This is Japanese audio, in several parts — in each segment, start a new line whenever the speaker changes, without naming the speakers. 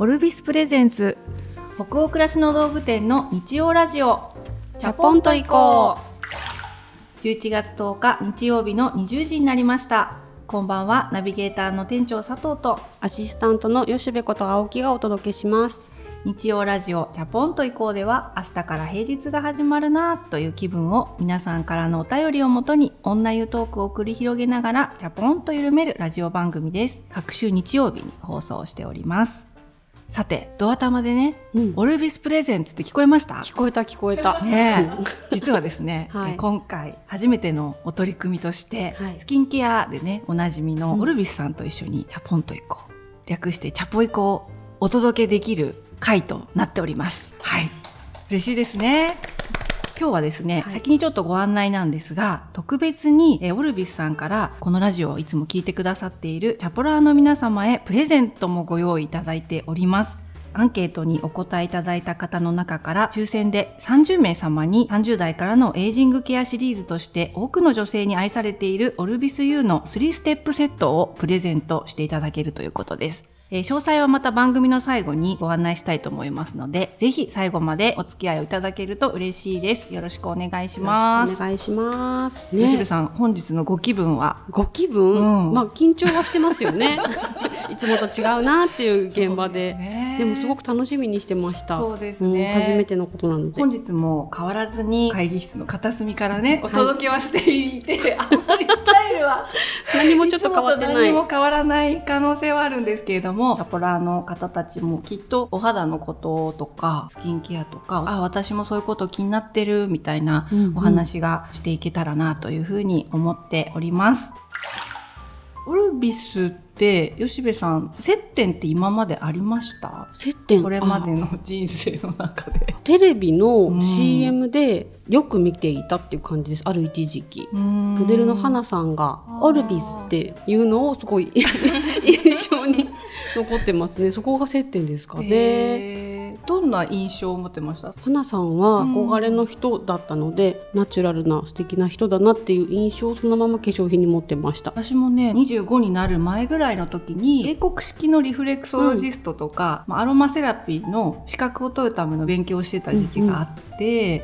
オルビスプレゼンツ。北欧暮らしの道具店の日曜ラジオ。チャポンと行こう。11月10日日曜日の20時になりました。こんばんはナビゲーターの店長佐藤と。
アシスタントの吉部こと青木がお届けします。
日曜ラジオチャポンと行こうでは明日から平日が始まるなという気分を皆さんからのお便りをもとに女湯トークを繰り広げながらチャポンと緩めるラジオ番組です。各週日曜日に放送しておりますさてドア玉でね、うん、オルビスプレゼンツって聞こえました？
聞こえた聞こえた。
ね 実はですね、
はい、
今回初めてのお取り組みとして、はい、スキンケアでねおなじみのオルビスさんと一緒にチャポンと行こう。略してチャポイコをお届けできる回となっております。はい。嬉しいですね今日はですね、はい、先にちょっとご案内なんですが特別にえオルビスさんからこのラジオをいつも聞いてくださっているチャポラーの皆様へプレゼントもご用意いただいておりますアンケートにお答えいただいた方の中から抽選で30名様に30代からのエイジングケアシリーズとして多くの女性に愛されているオルビス U の3ステップセットをプレゼントしていただけるということです。えー、詳細はまた番組の最後にご案内したいと思いますので、ぜひ最後までお付き合いをいただけると嬉しいです。よろしくお願いします。
お願いします。
ね、吉部さん、本日のご気分は？
ご気分、うん、まあ緊張はしてますよね。いつもと違うなっていう現場で、ででもすごく楽しみにしてました。
そうですね、
うん、初めてのことなので。
本日も変わらずに会議室の片隅からね、お届けはしていて、はい、あんまりスタイルは
何もちょっと変わってない。
何も変わらない可能性はあるんですけれども、チャポラーの方たちもきっとお肌のこととかスキンケアとかあ私もそういうこと気になってるみたいなお話がしていけたらなというふうに思っております。オルビスって吉部さん接点って今までありました？
接点？
これまでの人生の中で。
テレビの CM でよく見ていたっていう感じですある一時期。モデルの花さんが「オルビス」っていうのをすごい 印象に残ってますね。そこが接点ですかね。
どんな印象を持ってました？
花さんは憧れの人だったので、うん、ナチュラルな素敵な人だなっていう印象をそのまま化粧品に持ってました。
私もね25になる前ぐらいの時に英国式のリフレクソロジストとか、うん、アロマセラピーの資格を取るための勉強をしてた時期があって、うんうん、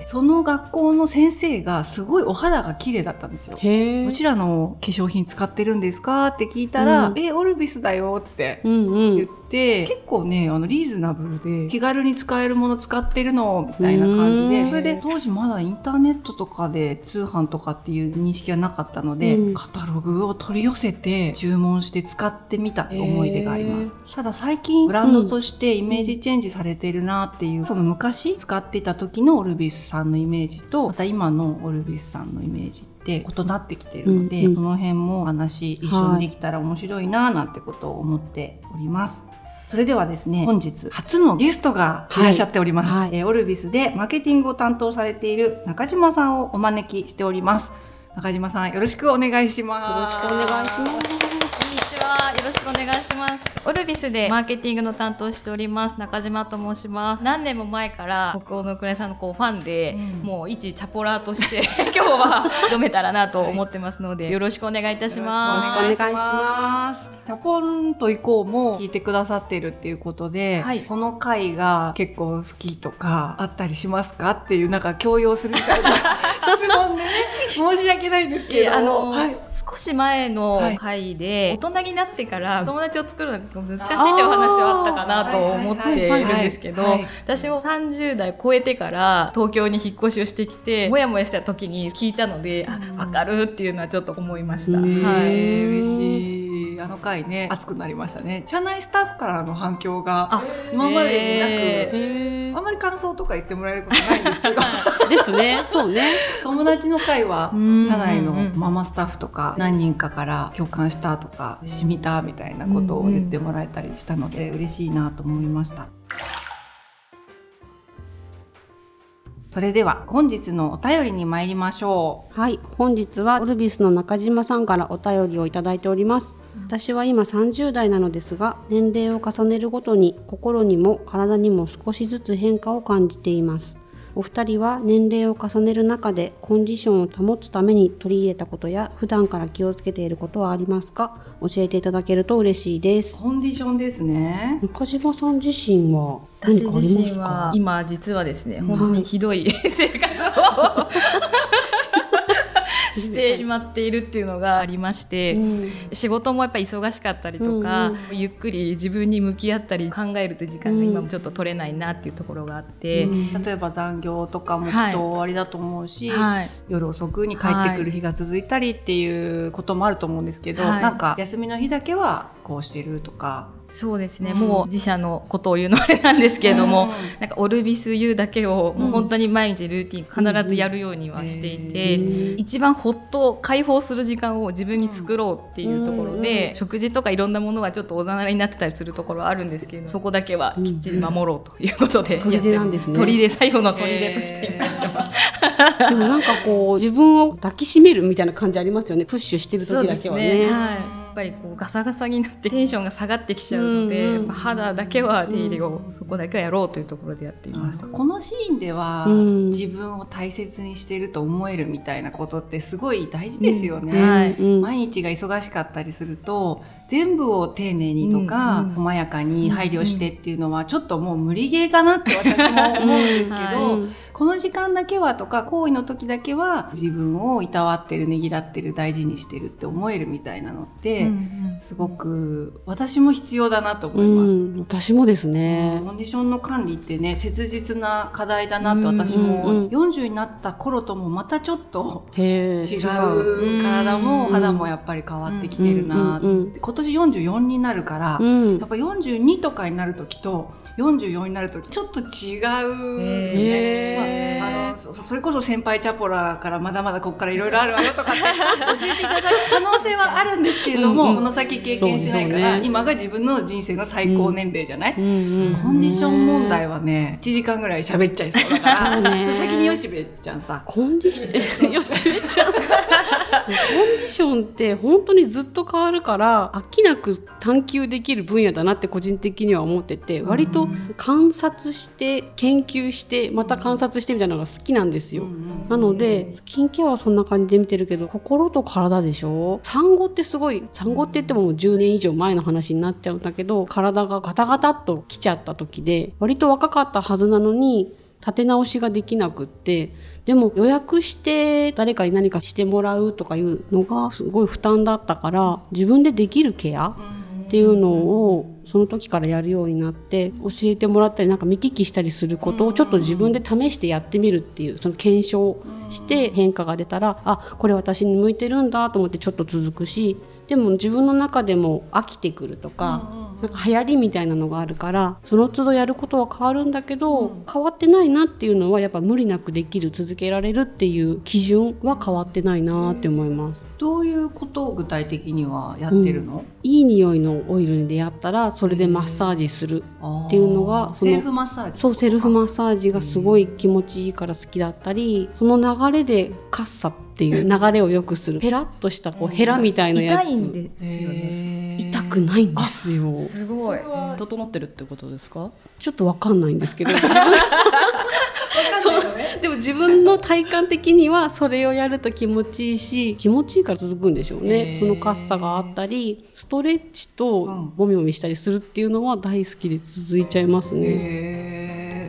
その学校の先生がすごいお肌が綺麗だったんですよ。どちらの化粧品使ってるんですか？って聞いたら、うん、えオルビスだよって言って、結構ねあのリーズナブルで気軽に使えるもの使ってるのみたいな感じでそれで当時まだインターネットとかで通販とかっていう認識はなかったので、うん、カタログを取り寄せて注文して使ってみた思い出があります。ただ最近ブランドとしてイメージチェンジされてるなっていう、うん、その昔使っていた時のオルビスさんのイメージとまた今のオルビスさんのイメージって異なってきてるので、うんうん、その辺も話一緒にできたら面白いななんてことを思っております。それではですね本日初のゲストがいらっしゃっております、はいはい、えー、オルビスでマーケティングを担当されている中島さんをお招きしております。中島さんよろしくお願いします。
よろしくお願いします
はよろしくお願いします。オルビスでマーケティングの担当しております。中島と申します。何年も前から北欧のクレさんのこうファンで、うん、もう一チャポラーとして 今日は挑めたらなと思ってますので、はい、よろしくお願いいたします。
よろしくお願いします。
チャポンと行こうも聞いてくださっているっていうことで、はい、この回が結構好きとかあったりしますかっていうなんか強要するみたいな 質問でね申し訳ないんですけど。
あの、はい、少し前の回で、大人になってから友達を作るのが難しいっていうお話はあったかなと思っているんですけど私も30代超えてから東京に引っ越しをしてきてもやもやした時に聞いたので、あ分かるっていうのはちょっと思いました。はい、
嬉しいあの回ね熱くなりましたね。社内スタッフからの反響が今までになくあんまり感想とか言ってもらえることないんですけど。
ですね。そうね。
友達の会は社内のママスタッフとか何人かから共感したとかしみたみたいなことを言ってもらえたりしたので嬉しいなと思いました。それでは本日のお便りに参りましょ
う。はい、本日はオルビスの中島さんからお便りをいただいております。私は今30代なのですが年齢を重ねるごとに心にも体にも少しずつ変化を感じています。お二人は年齢を重ねる中でコンディションを保つために取り入れたことや普段から気をつけていることはありますか？教えていただけると嬉しいです。
コンディションですね。
中島さん自身は
私自身は今実はですね、本当にひどい生活を してしまっているっていうのがありまして、うん、仕事もやっぱり忙しかったりとか、うん。ゆっくり自分に向き合ったり考えると時間が今もちょっと取れないなっていうところがあって、
うん、例えば残業とかもきっと終わりだと思うし、はい、夜遅くに帰ってくる日が続いたりっていうこともあると思うんですけど、はい、なんか休みの日だけはこうしてるとか。
そうですね、うん、もう自社のことを言うのあれなんですけれども、うん、なんかオルビス U だけをもう本当に毎日ルーティン必ずやるようにはしていて、うん、一番ほっと解放する時間を自分に作ろうっていうところで、食事とかいろんなものはちょっとおざなりになってたりするところはあるんですけどそこだけはきっちり守ろうということでやって
なんですね。
砦最後の砦として今やってます。
でもなんかこう自分を抱きしめるみたいな感じありますよね。プッシュしてる時だけはね。ね。はい
ぱりこうガサガサになってテンションが下がってきちゃうので、うんうん、肌だけは手入れを、そこだけはやろうというところでやっています。
このシーンでは、自分を大切にしていると思えるみたいなことってすごい大事ですよね。はい、毎日が忙しかったりすると全部を丁寧にとか、うんうん、細やかに配慮してっていうのはちょっともう無理ゲーかなって私も思うんですけど、はい、この時間だけはとか行為の時だけは自分をいたわってるねぎらってる大事にしてるって思えるみたいなのって、うんうん、すごく私も必要だなと思います。うん、
私もですね、
コンディションの管理ってね切実な課題だなと私も40になった頃ともまたちょっと違う体も肌もやっぱり変わってきてるなって。今年44になるから、うん、やっぱ42とかになる時と44になる時ちょっと違う、ね。まあ、あのそれこそ先輩チャポラからまだまだここからいろいろあるわよとかって教えていただく可能性はあるんですけれども、この先経験しないから、ね、今が自分の人生の最高年齢じゃない、コンディション問題はね1時間ぐらい喋っちゃいそうだからね、先に吉部ちゃんさ。
コンディション？吉部ちゃんコンディションって本当にずっと変わるから飽きなく探求できる分野だなって個人的には思ってて割と観察して研究してまた観察してみたいなのが好きなんですよ。なのでスキンケアはそんな感じで見てるけど心と体でしょ？産後ってすごい産後って言ってももう10年以上前の話になっちゃうんだけど体がガタガタっときちゃった時で割と若かったはずなのに立て直しができなくってでも予約して誰かに何かしてもらうとかいうのがすごい負担だったから自分でできるケアっていうのをその時からやるようになって教えてもらったりなんか見聞きしたりすることをちょっと自分で試してやってみるっていうその検証して変化が出たらあこれ私に向いてるんだと思ってちょっと続くしでも自分の中でも飽きてくるとか、なんか流行りみたいなのがあるからその都度やることは変わるんだけど、変わってないなっていうのはやっぱ無理なくできる続けられるっていう基準は変わってないなって思います。
どういうことを具体的にはやってるの、うん、
いい匂いのオイルに出会ったらそれでマッサージするっていうのが
セルフマッサージ
そうセルフマッサージがすごい気持ちいいから好きだったりその流れでカッサっていう 流れをよくするペラッとしたこうヘラみたいなやつ、痛いんですよね。痛くないんですよ。
すごい。整ってるってことですか？
ちょっとわかんないんですけど でも自分の体感的にはそれをやると気持ちいいし気持ちいいから続くんでしょうね。そのかっさがあったりストレッチともみもみしたりするっていうのは大好きで続いちゃいますね。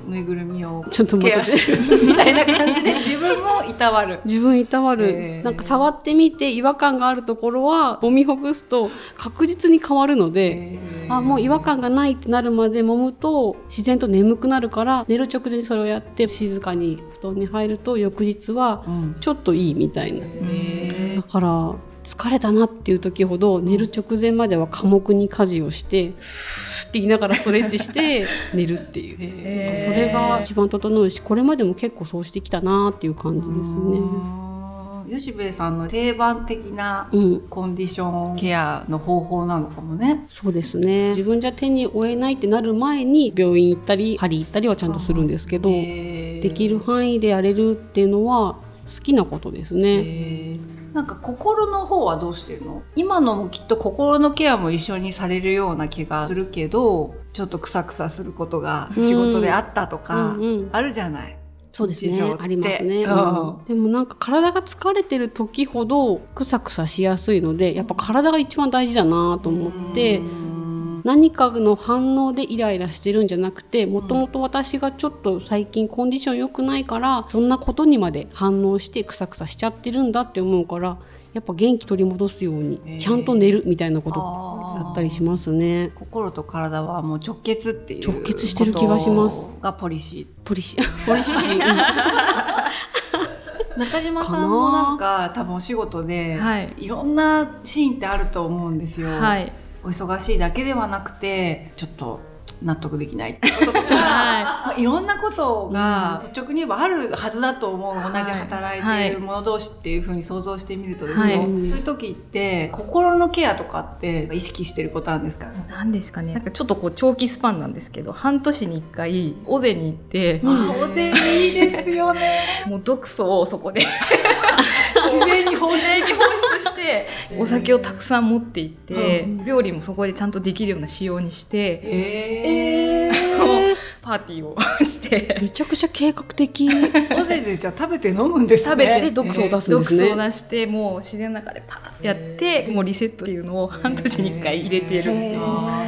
ぬいぐるみをちょっとケアするみたいな感じで自分もいたわる。
自分いたわる、なんか触ってみて違和感があるところは揉みほぐすと確実に変わるので、あもう違和感がないってなるまで揉むと自然と眠くなるから寝る直前にそれをやって静かに布団に入ると翌日はちょっといいみたいな、だから疲れたなっていう時ほど寝る直前までは寡黙に家事をしてって言いながらストレッチして 寝るっていう。それが一番整うしこれまでも結構そうしてきたなっていう感じですね。
吉部さんの定番的なコンディションケアの方法なのかもね、
うん、そうですね。自分じゃ手に負えないってなる前に病院行ったり針行ったりはちゃんとするんですけどできる範囲でやれるっていうのは好きなことですね。
なんか心の方はどうしてるの？今のもきっと心のケアも一緒にされるような気がするけどちょっとクサクサすることが仕事であったとか、あるじゃない？
そうですね。ありますね、うん、でもなんか体が疲れてる時ほどクサクサしやすいのでやっぱ体が一番大事だなと思って。何かの反応でイライラしてるんじゃなくてもともと私がちょっと最近コンディション良くないからそんなことにまで反応してクサクサしちゃってるんだって思うからやっぱ元気取り戻すようにちゃんと寝るみたいなことやったりしますね、
心と体はもう直結っていう
直結してる気がします。
がポリシー。
ポリシー。ポリシー。
中島さんもなんか多分お仕事で、はい、いろんなシーンってあると思うんですよ。はいお忙しいだけではなくてちょっと納得できないってこととか、はい。まあ、いろんなことが率直に言えばあるはずだと思う、同じ働いている者同士っていうふうに想像してみるとですよ、はい、そういう時って心のケアとかって意識してることあるんですか？
何ですかね。なんかちょっとこう長期スパンなんですけど半年に1回尾瀬に行って、
尾瀬いいですよね。
もう毒素をそこで。
自然に放出
してお酒をたくさん持っていって、うん、料理もそこでちゃんとできるような仕様にして、えー、パーティーをして。
めちゃくちゃ計画的。
大勢でじゃあ食べて飲むんです、ね、
食べて毒素を出すんですね、
毒素を出してもう自然の中でパーやってもうリセットっていうのを半年に1回入れてるっていう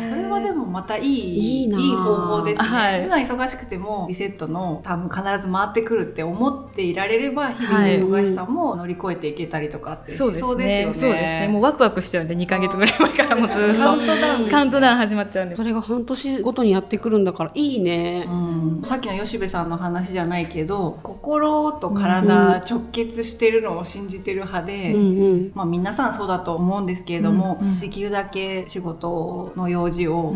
それはでもまたいいいい方法ですね、はい、普段忙しくてもリセットの多分必ず回ってくるって思っていられれば日々の忙しさも乗り越えていけたりとかってしそうですよね、
そうですね。もうワクワクしちゃうんで2か月ぐらい前からもずっとカウントダウンカウントダウン始まっちゃうんで。
それが半年ごとにやってくるんだからいいね、う
ん、さっきの吉部さんの話じゃないけど心と体直結してるのを信じてる派で、うんうん、まあ皆さんそうだと思うんですけれども、うんうん、できるだけ仕事の用事を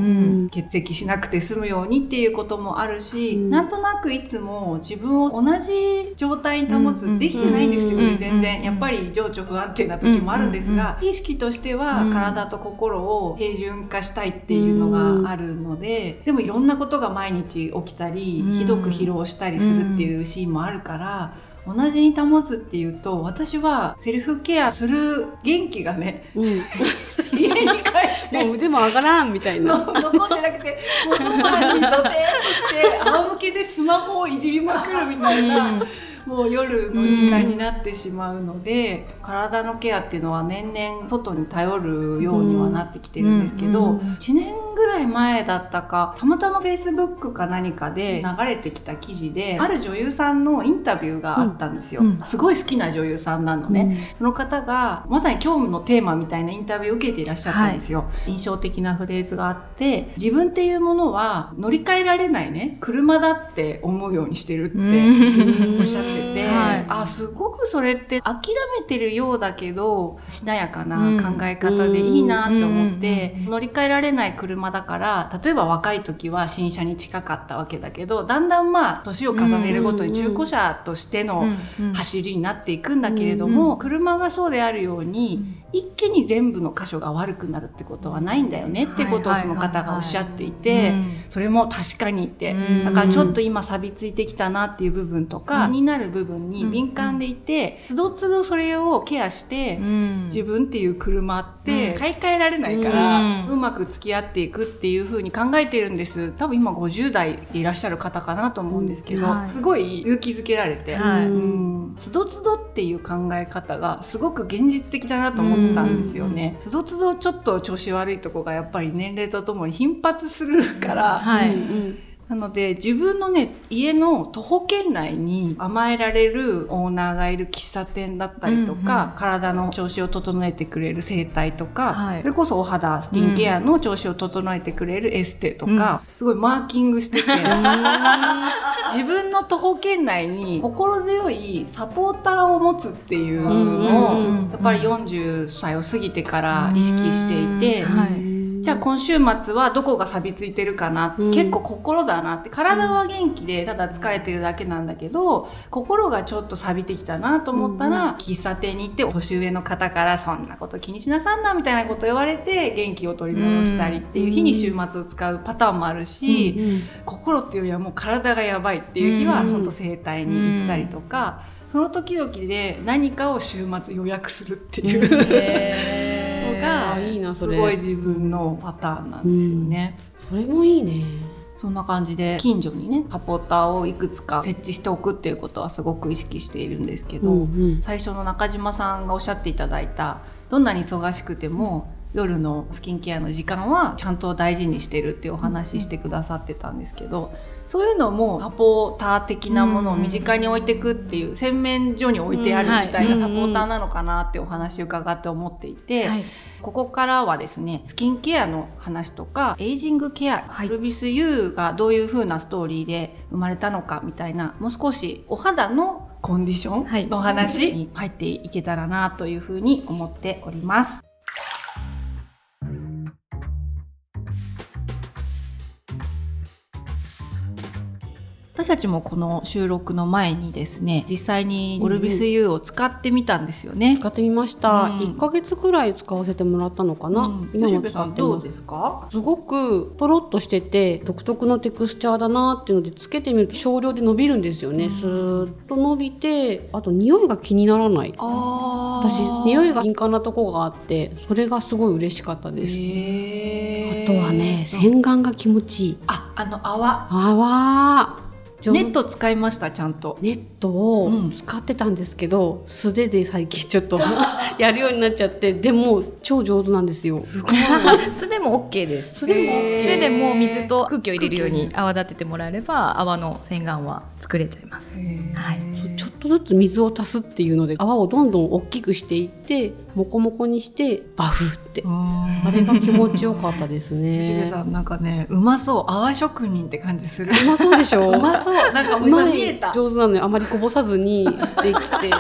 欠席しなくて済むようにっていうこともあるし、うん、なんとなくいつも自分を同じ状態に保つ、できてないんですけど、ね、全然やっぱり情緒不安定な時もあるんですが、意識としては体と心を平準化したいっていうのがあるので、でもいろんなことが毎日起きたり、ひどく疲労したりするっていうシーンもあるから。同じに保つっていうと私はセルフケアする元気がね、うん、家に帰って
もう腕も上がらんみたいな
残ってなくてもうソファにドテーとして仰向けでスマホをいじりまくるみたいな。もう夜の時間になってしまうので、うん、体のケアっていうのは年々外に頼るようにはなってきてるんですけど、うんうん、1年ぐらい前だったかたまたま Facebook か何かで流れてきた記事である女優さんのインタビューがあったんですよ、すごい好きな女優さんなのね、その方がまさに今日のテーマみたいなインタビューを受けていらっしゃったんですよ、はい、印象的なフレーズがあって自分っていうものは乗り換えられないね。車だって思うようにしてるっておっしゃってってて、はい、あすごくそれって諦めてるようだけどしなやかな考え方でいいなって思って、乗り換えられない車だから例えば若い時は新車に近かったわけだけどだんだんまあ年を重ねるごとに中古車としての走りになっていくんだけれども、車がそうであるように一気に全部の箇所が悪くなるってことはないんだよねってことをその方がおっしゃっていてそれも確かにって。だからちょっと今錆びついてきたなっていう部分とか気になる部分に敏感でいてつどつどそれをケアして自分っていう車って買い替えられないからうまく付き合っていくっていうふうに考えてるんです。多分今50代でいらっしゃる方かなと思うんですけどすごい勇気づけられて。つどつどっていう考え方がすごく現実的だなと思ってったんですよね。つどつどちょっと調子悪いとこがやっぱり年齢とともに頻発するから、はい、うんなので自分のね家の徒歩圏内に甘えられるオーナーがいる喫茶店だったりとか、うんうん、体の調子を整えてくれる整体とか、はい、それこそお肌スキンケアの調子を整えてくれるエステとか、うん、すごいマーキングしてて、自分の徒歩圏内に心強いサポーターを持つっていうのを、やっぱり40歳を過ぎてから意識していて。はいじゃあ今週末はどこが錆びついてるかな、うん、結構心だなって。体は元気でただ疲れてるだけなんだけど心がちょっと錆びてきたなと思ったら、うん、喫茶店に行って年上の方からそんなこと気にしなさんなみたいなこと言われて元気を取り戻したりっていう日に週末を使うパターンもあるし、うん、心っていうよりはもう体がやばいっていう日は本当整体に行ったりとか。その時々で何かを週末予約するっていう。の がすごい自分のパターンなんですよね。
それもいいね。
そんな感じで近所にねサポーターをいくつか設置しておくっていうことはすごく意識しているんですけど、うんうん、最初の中島さんがおっしゃっていただいたどんなに忙しくても夜のスキンケアの時間はちゃんと大事にしてるっていうお話してくださってたんですけど、そういうのもサポーター的なものを身近に置いていくっていう洗面所に置いてあるみたいなサポーターなのかなってお話伺って思っていて。はい。ここからはですねスキンケアの話とかエイジングケア、はい、ルビス U がどういう風なストーリーで生まれたのかみたいなもう少しお肌のコンディションの話に入っていけたらなというふうに思っております。私たちもこの収録の前にですね実際にオルビス U を使ってみたんですよね、
使ってみました、うん、1ヶ月くらい使わせてもらったのかな、うん、
今も使ってますですか？
すごくとろっとしてて独特のテクスチャーだなっていうのでつけてみると少量で伸びるんですよね、うん、スーッと伸びてあと匂いが気にならない。私匂いが敏感なとこがあってそれがすごい嬉しかったです。あとはね洗顔が気持ちいい。
ああの泡。
泡
ネット使いましたちゃんと。
ネットを使ってたんですけど、うん、素手で最近ちょっと やるようになっちゃってでも超上手なんですよ。
すごい。素手も OK です。素手も素手でも水と空気を入れるように泡立ててもらえれば泡の洗顔は作れちゃいます、
はい、ちょっとずつ水を足すっていうので泡をどんどん大きくしていってモコモコにしてバフって。あれが気持ちよかったですね。
しげさんなんかねうまそう。泡職人って感じする。
うまそうでしょ？
うまそう。なんか今見えた。
上手なのにあまりこぼさずにできて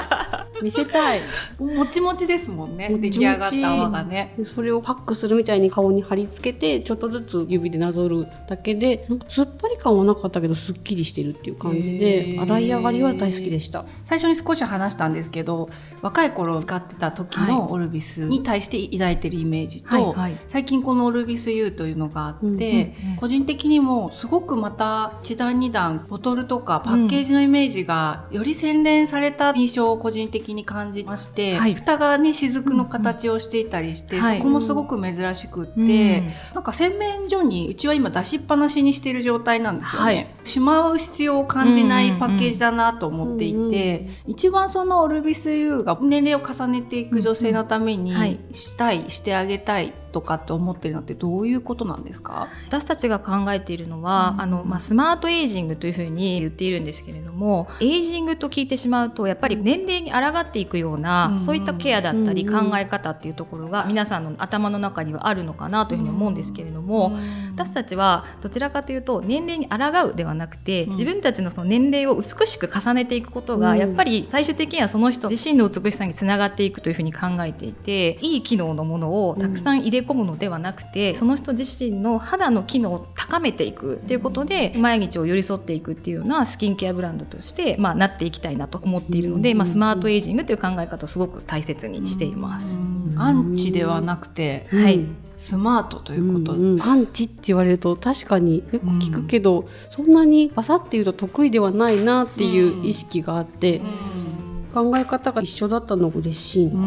見せたい。
もちもちですもんね。出来上がった泡がね。
それをパックするみたいに顔に貼り付けてちょっとずつ指でなぞるだけでなんか突っ張り感はなかったけどすっきりしてるっていう感じで洗い上がりは大好きでした。
最初に少し話したんですけど若い頃使ってた時のオルビスに対して抱いてるイメージと、はいはい。はい、最近このオルビス U というのがあって、うんうんうん、個人的にもすごくまた一段二段ボトルとかパッケージのイメージがより洗練された印象を個人的に感じまして、はい、蓋がね雫の形をしていたりして、そこもすごく珍しくって、うん、なんか洗面所にうちは今出しっぱなしにしている状態なんですよね、はい、しまう必要を感じないパッケージだなと思っていて、一番そのオルビス U が年齢を重ねていく女性のためにしたい、してあげたいとかって思ってるのってどういうことなんですか？
私たちが考えているのは、うん、あのまあ、スマートエイジングというふうに言っているんですけれどもエイジングと聞いてしまうとやっぱり年齢に抗っていくような、うん、そういったケアだったり考え方っていうところが皆さんの頭の中にはあるのかなというふうに思うんですけれども、うん、私たちはどちらかというと年齢に抗うではなくて自分たちのその年齢を美しく重ねていくことがやっぱり最終的にはその人自身の美しさにつながっていくというふうに考えていていい機能のものをたくさん入れ込むのではなくて、その人自身の肌の機能を高めていくっていうことで毎日を寄り添っていくっていうようなスキンケアブランドとして、まあ、なっていきたいなと思っているので、まあ、スマートエイジングという考え方をすごく大切にしています。
アンチではなくて、はい、スマートということ、うん
うん、アンチって言われると確かによく聞くけど、うん、そんなにバサッて言うと得意ではないなっていう意識があって、うん、考え方が一緒だったのが嬉しいな。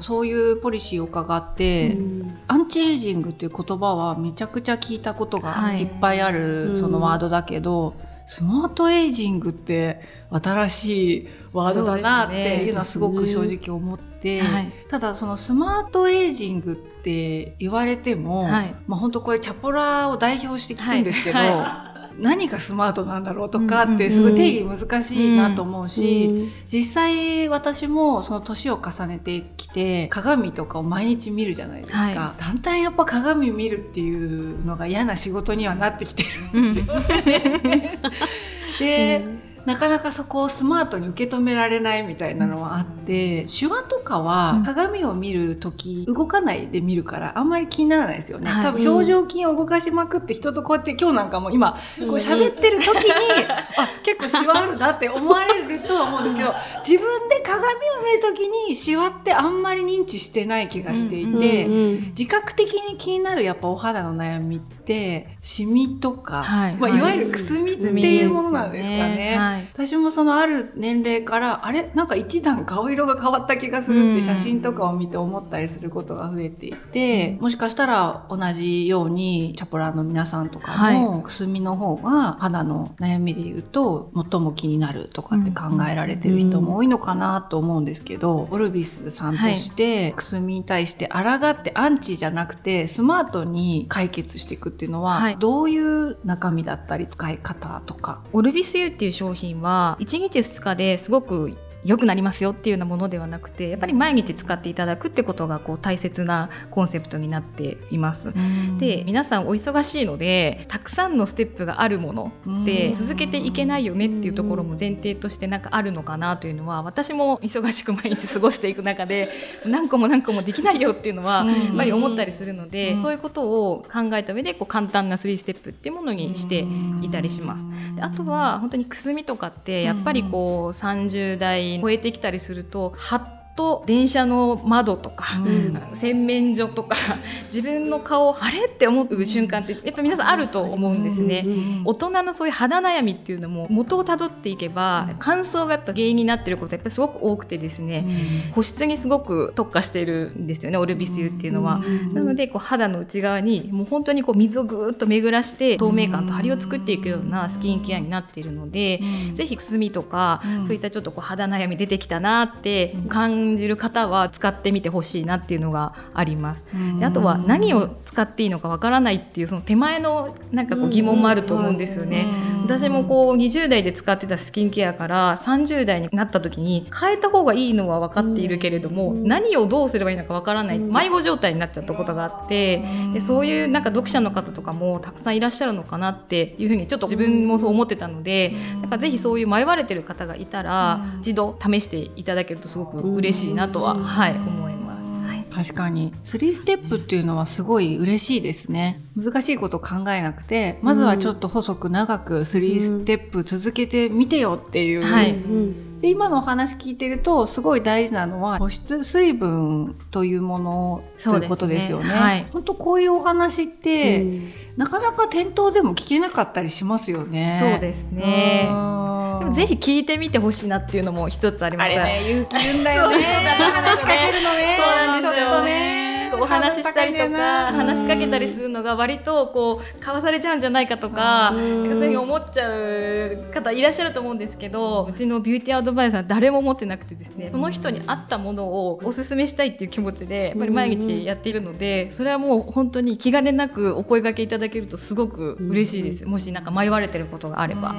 そういうポリシーを伺って、うん、アンチエイジングっていう言葉はめちゃくちゃ聞いたことがい。っぱいある、そのワードだけど、スマートエイジングって新しいワードだなっていうのはすごく正直思って、ね。はい、ただそのスマートエイジングって言われても、はい、まあ本当これチャポラを代表して聞くんですけど。はい何がスマートなんだろうとかってすごい定義難しいなと思うし、実際私もその年を重ねてきて鏡とかを毎日見るじゃないですか、はい、だんだんやっぱ鏡見るっていうのが嫌な仕事にはなってきてるんですよ。で、なかなかそこをスマートに受け止められないみたいなのはあって、手話とかは鏡を見る時動かないで見るからあんまり気にならないですよね、はい、多分表情筋を動かしまくって人とこうやって今日なんかも今こう喋ってる時に、あ結構シワあるなって思われるとは思うんですけど自分で鏡を見る時にシワってあんまり認知してない気がしていて、自覚的に気になるやっぱお肌の悩みってってシミとか、はい、まあ、い。わゆるくすみっていうものなんですかね。ねはい、私もそのある年齢からあれ？なんか一段顔色が変わった気がするって写真とかを見て思ったりすることが増えていて、もしかしたら同じようにチャポラーの皆さんとかも、くすみの方が肌の悩みで言うと最も気になるとかって考えられてる人も多いのかなと思うんですけど、オルビスさんとして、くすみに対して抗ってアンチじゃなくてスマートに解決していくっていうのは、はい、どういう中身だったり使い方とか？
オルビス U っていう商品は1日2日ですごく良くなりますよっていうようなものではなくてやっぱり毎日使っていただくってことがこう大切なコンセプトになっています。で皆さんお忙しいのでたくさんのステップがあるもので続けていけないよねっていうところも前提としてなんかあるのかなというのは私も忙しく毎日過ごしていく中で 何個も何個もできないよっていうのはやっぱり思ったりするのでそういうことを考えた上でこう簡単な3ステップっていうものにしていたりします。あとは本当にくすみとかってやっぱりこう30代超えてきたりするとはっと電車の窓とか、うん、洗面所とか 自分の顔を晴れって思う瞬間ってやっぱ皆さんあると思うんですね、うん、大人のそういう肌悩みっていうのも元をたどっていけば乾燥がやっぱ原因になってることやっぱすごく多くてですね、うん、保湿にすごく特化してるんですよねオルビス油っていうのは、なのでこう肌の内側にもう本当にこう水をぐーっと巡らして透明感と張りを作っていくようなスキンケアになっているので、ぜひくすみとか、そういったちょっとこう肌悩み出てきたなって感感じる方は使ってみてほしいなっていうのがあります。であとは何を使っていいのかわからないっていうその手前のなんかこう疑問もあると思うんですよね。私もこう20代で使ってたスキンケアから30代になった時に変えた方がいいのは分かっているけれども何をどうすればいいのかわからない迷子状態になっちゃったことがあってでそういうなんか読者の方とかもたくさんいらっしゃるのかなっていうふうにちょっと自分もそう思ってたのでだからぜひそういう迷われてる方がいたら一度試していただけるとすごく嬉しいなとは、はい、思います。はい、
確かに。3ステップっていうのはすごい嬉しいですね。難しいこと考えなくてまずはちょっと細く長く3ステップ続けてみてよっていう、うん、はい、で今のお話聞いてるとすごい大事なのは保湿水分というものということですよね。ねはい、本当こういうお話って、うん、なかなか店頭でも聞けなかったりしますよね。
そうですね。でもぜひ聞いてみてほしいなっていうのも一つあります。あ
れね勇気いるんだよね。話しかけるのね。
そうなんですよね。お話ししたりとか話しかけたりするのが割とこうかわされちゃうんじゃないかとかそういうふうに思っちゃう方いらっしゃると思うんですけどうちのビューティーアドバイザー誰も持ってなくてですねその人に合ったものをおすすめしたいっていう気持ちでやっぱり毎日やっているのでそれはもう本当に気兼ねなくお声がけいただけるとすごく嬉しいです。もしなんか迷われてることがあれば。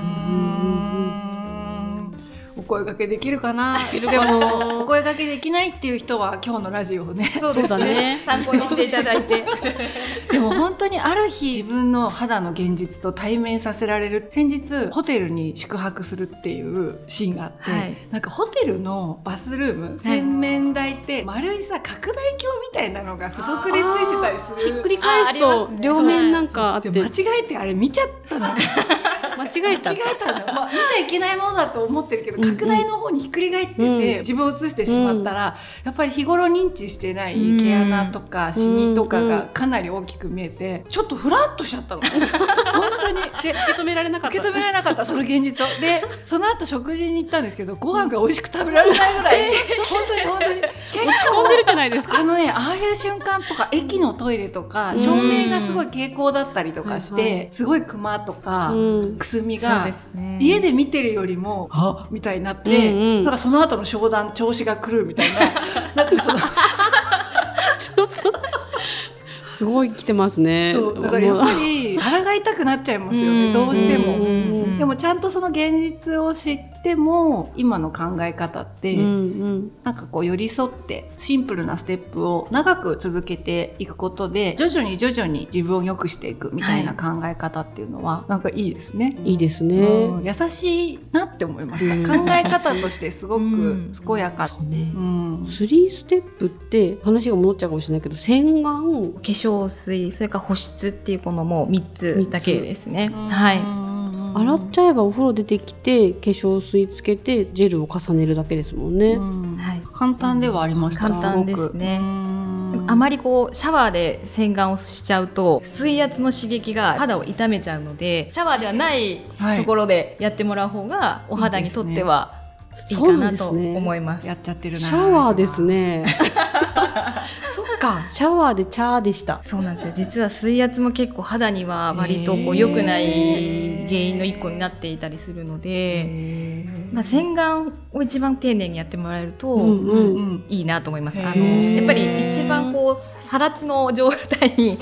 声掛けできるかな？でもお声掛けできないっていう人は今日のラジオをね
そうですね。参考にしていただいて。
でも本当にある日自分の肌の現実と対面させられる。先日ホテルに宿泊するっていうシーンがあって、はい、なんかホテルのバスルーム洗面台って丸いさ拡大鏡みたいなのが付属でついてたりす
る。ひっくり返すと両面なんかあって。
間違えてあれ見ちゃったの。
間違えた。
間違えたの、まあ、見ちゃいけないものだと思ってるけど拡大の方にひっくり返ってて、うん、自分を映してしまったら、やっぱり日頃認知してない毛穴とかシミとかがかなり大きく見えてちょっとフラッとしちゃったの。本当に。
で受け止められなかった。
受け止められなかったその現実を。でその後食事に行ったんですけどご飯が美味しく食べられないぐらい、えー、本
ないですか？
あのねああいう瞬間とか駅のトイレとか照明がすごい蛍光だったりとかして、すごいクマとか、くすみが、ね、家で見てるよりもあ？みたいになって、うなんかその後の商談調子が狂うみたいな。なんかその
すごい来てますね。
だからやっぱり腹が痛くなっちゃいますよねどうしても。でもちゃんとその現実を知っても今の考え方って、うんうん、なんかこう寄り添ってシンプルなステップを長く続けていくことで徐々に徐々に自分を良くしていくみたいな考え方っていうのは、はい、なんかいいですね。
いいですね。
うん、優しいなって思いました。考え方としてすごく健やか。
うん、ね。うん。3ステップって話が戻っちゃうかもしれないけど洗顔
化粧水それから保湿っていうこのもう3つだけですね。はい。
洗っちゃえばお風呂出てきて化粧水つけてジェルを重ねるだけですもんね。
はい、簡単ではありました。
簡単ですね。あまりこうシャワーで洗顔をしちゃうと水圧の刺激が肌を痛めちゃうのでシャワーではないところでやってもらう方がお肌にとってはいいかなと思います。す
ね、やっちゃってる
シャワーですね。
そっか。
シャワーでチャーでした。
そうなんですよ。実は水圧も結構肌には割とこう良くない原因の一個になっていたりするので、まあ洗顔を一番丁寧にやってもらえるといいなと思います。あのやっぱり一番こうさら地の状態に、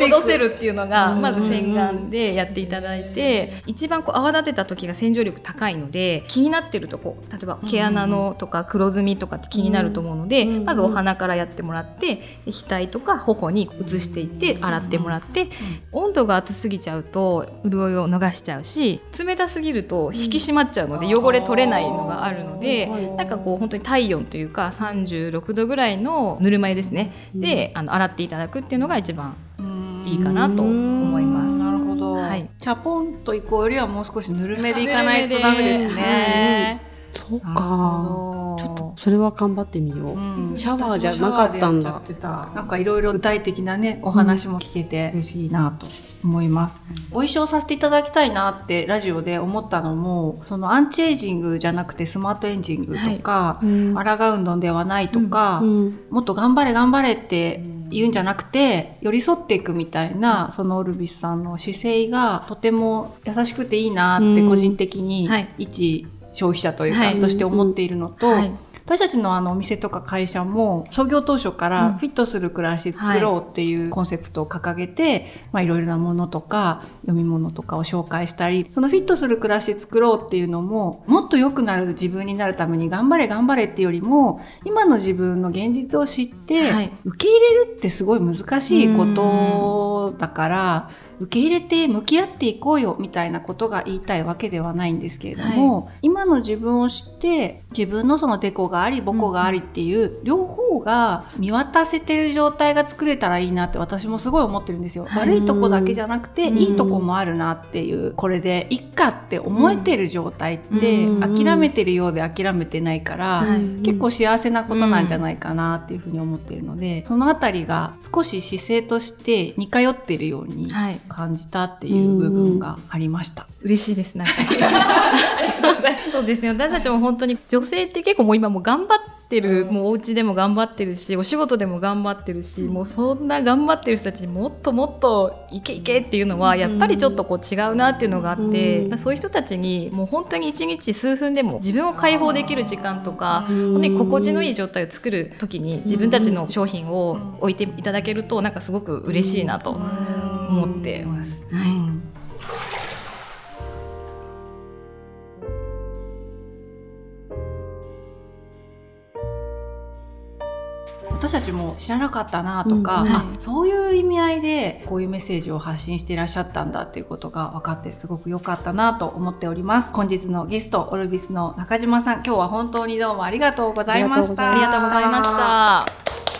戻せるっていうのがまず洗顔でやっていただいて、一番こう泡立てた時が洗浄力高いので気になってるとこ例えば毛穴のとか黒ずみとかって気になると思うので、まずお鼻からやってもらって額とか頬に移していって洗ってもらって、温度が熱すぎちゃうと潤いを逃しちゃうし冷たすぎると引き締まっちゃうので汚れ取れないのがあるので、なんかこう本当に体温というか36度ぐらいのぬるま湯ですね、であの洗っていただくっていうのが一番いいかなと思います。
なるほど。はい、チャポンと行こうよりはもう少しぬるめでいかないとダメですね。
そうか。ちょっとそれは頑張ってみよう。うん、シャワーじゃなかったんだ。
なんかいろいろ具体的なねお話も聞けて嬉しいなと思います。ご一緒させていただきたいなってラジオで思ったのもそのアンチエイジングじゃなくてスマートエンジングとか、はい。うん、抗うのではないとか、うん、もっと頑張れ頑張れって言うんじゃなくて寄り添っていくみたいなそのオルビスさんの姿勢がとても優しくていいなって個人的に一消費者というか、として思っているのと、私たちのあのお店とか会社も創業当初からフィットする暮らし作ろうっていうコンセプトを掲げて、まあいろいろなものとか読み物とかを紹介したりそのフィットする暮らし作ろうっていうのももっと良くなる自分になるために頑張れ頑張れっていうよりも今の自分の現実を知って、受け入れるってすごい難しいことだから。受け入れて向き合っていこうよみたいなことが言いたいわけではないんですけれども、はい、今の自分を知って自分のそのデコがありボコがありっていう、両方が見渡せてる状態が作れたらいいなって私もすごい思ってるんですよ。はい、悪いとこだけじゃなくて、いいとこもあるなっていうこれでいっかって思えてる状態って、諦めてるようで諦めてないから、結構幸せなことなんじゃないかなっていうふうに思ってるので、そのあたりが少し姿勢として似通ってるように感じたっていう部分がありました。
嬉しいですなんか。そうですね。私たちも本当に女性って結構もう今も頑張ってる、もうお家でも頑張ってるしお仕事でも頑張ってるし、もうそんな頑張ってる人たちにもっともっといけいけっていうのはやっぱりちょっとこう違うなっていうのがあって、うん、そういう人たちにもう本当に一日数分でも自分を解放できる時間とか、本当に心地のいい状態を作る時に自分たちの商品を置いていただけるとなんかすごく嬉しいなと思ってます。はい。
私たちも知らなかったなとか、うん。はい、そういう意味合いでこういうメッセージを発信していらっしゃったんだっていうことが分かってすごく良かったなと思っております。本日のゲストオルビスの中島さん今日は本当にどうもありがとうございました。
ありがとうございました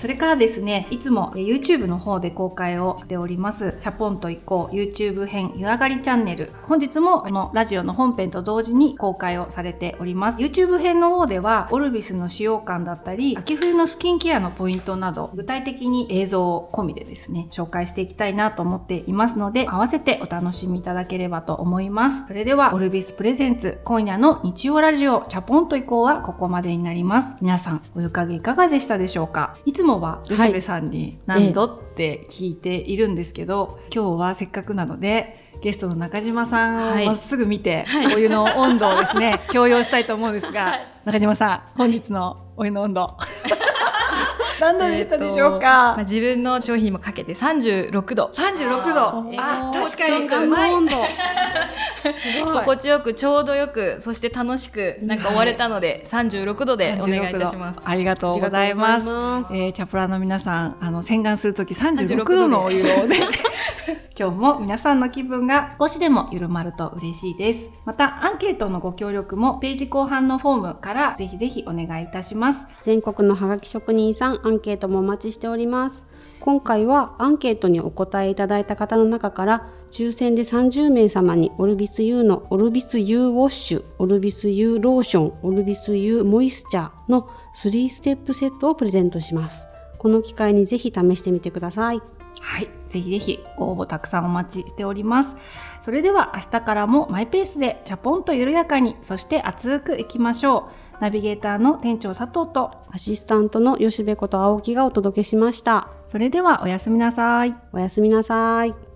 それからですね、いつも YouTube の方で公開をしております、チャポンと行こう YouTube 編湯上がりチャンネル。本日もこのラジオの本編と同時に公開をされております。YouTube 編の方では、オルビスの使用感だったり、秋冬のスキンケアのポイントなど、具体的に映像を込みでですね、紹介していきたいなと思っていますので、合わせてお楽しみいただければと思います。それでは、オルビスプレゼンツ、今夜の日曜ラジオ、チャポンと行こうはここまでになります。皆さん、お湯加減いかがでしたでしょうか？いつももは吉部さんに何度って聞いているんですけど、ええ、今日はせっかくなのでゲストの中島さんをまっすぐ見て、はい、お湯の温度をですね強要したいと思うんですが、はい、中島さん本日のお湯の温度何度でしたでしょうか、ま
あ、自分の商品にもかけて36度。
36度。あ確かに。温度
心地よくちょうどよくそして楽しくなんか終われたので、はい、36度でお願いいたします。
ありがとうございます。ます。えー、チャプラの皆さんあの洗顔する時36度のお湯をね 今日も皆さんの気分が少しでも緩まると嬉しいですまたアンケートのご協力もページ後半のフォームからぜひぜひお願いいたします
全国のハガキ職人さんアンケートもお待ちしております今回はアンケートにお答えいただいた方の中から抽選で30名様にオルビス U のオルビス U ウォッシュ、オルビス U ローション、オルビス U モイスチャーの3ステップセットをプレゼントします。この機会にぜひ試してみてください。
はい。ぜひぜひご応募たくさんお待ちしております。それでは明日からもマイペースでチャポンと緩やかに、そして熱くいきましょう。ナビゲーターの店長佐藤と
アシスタントの吉部こと青木がお届けしました。
それではおやすみなさい。
おやすみなさい。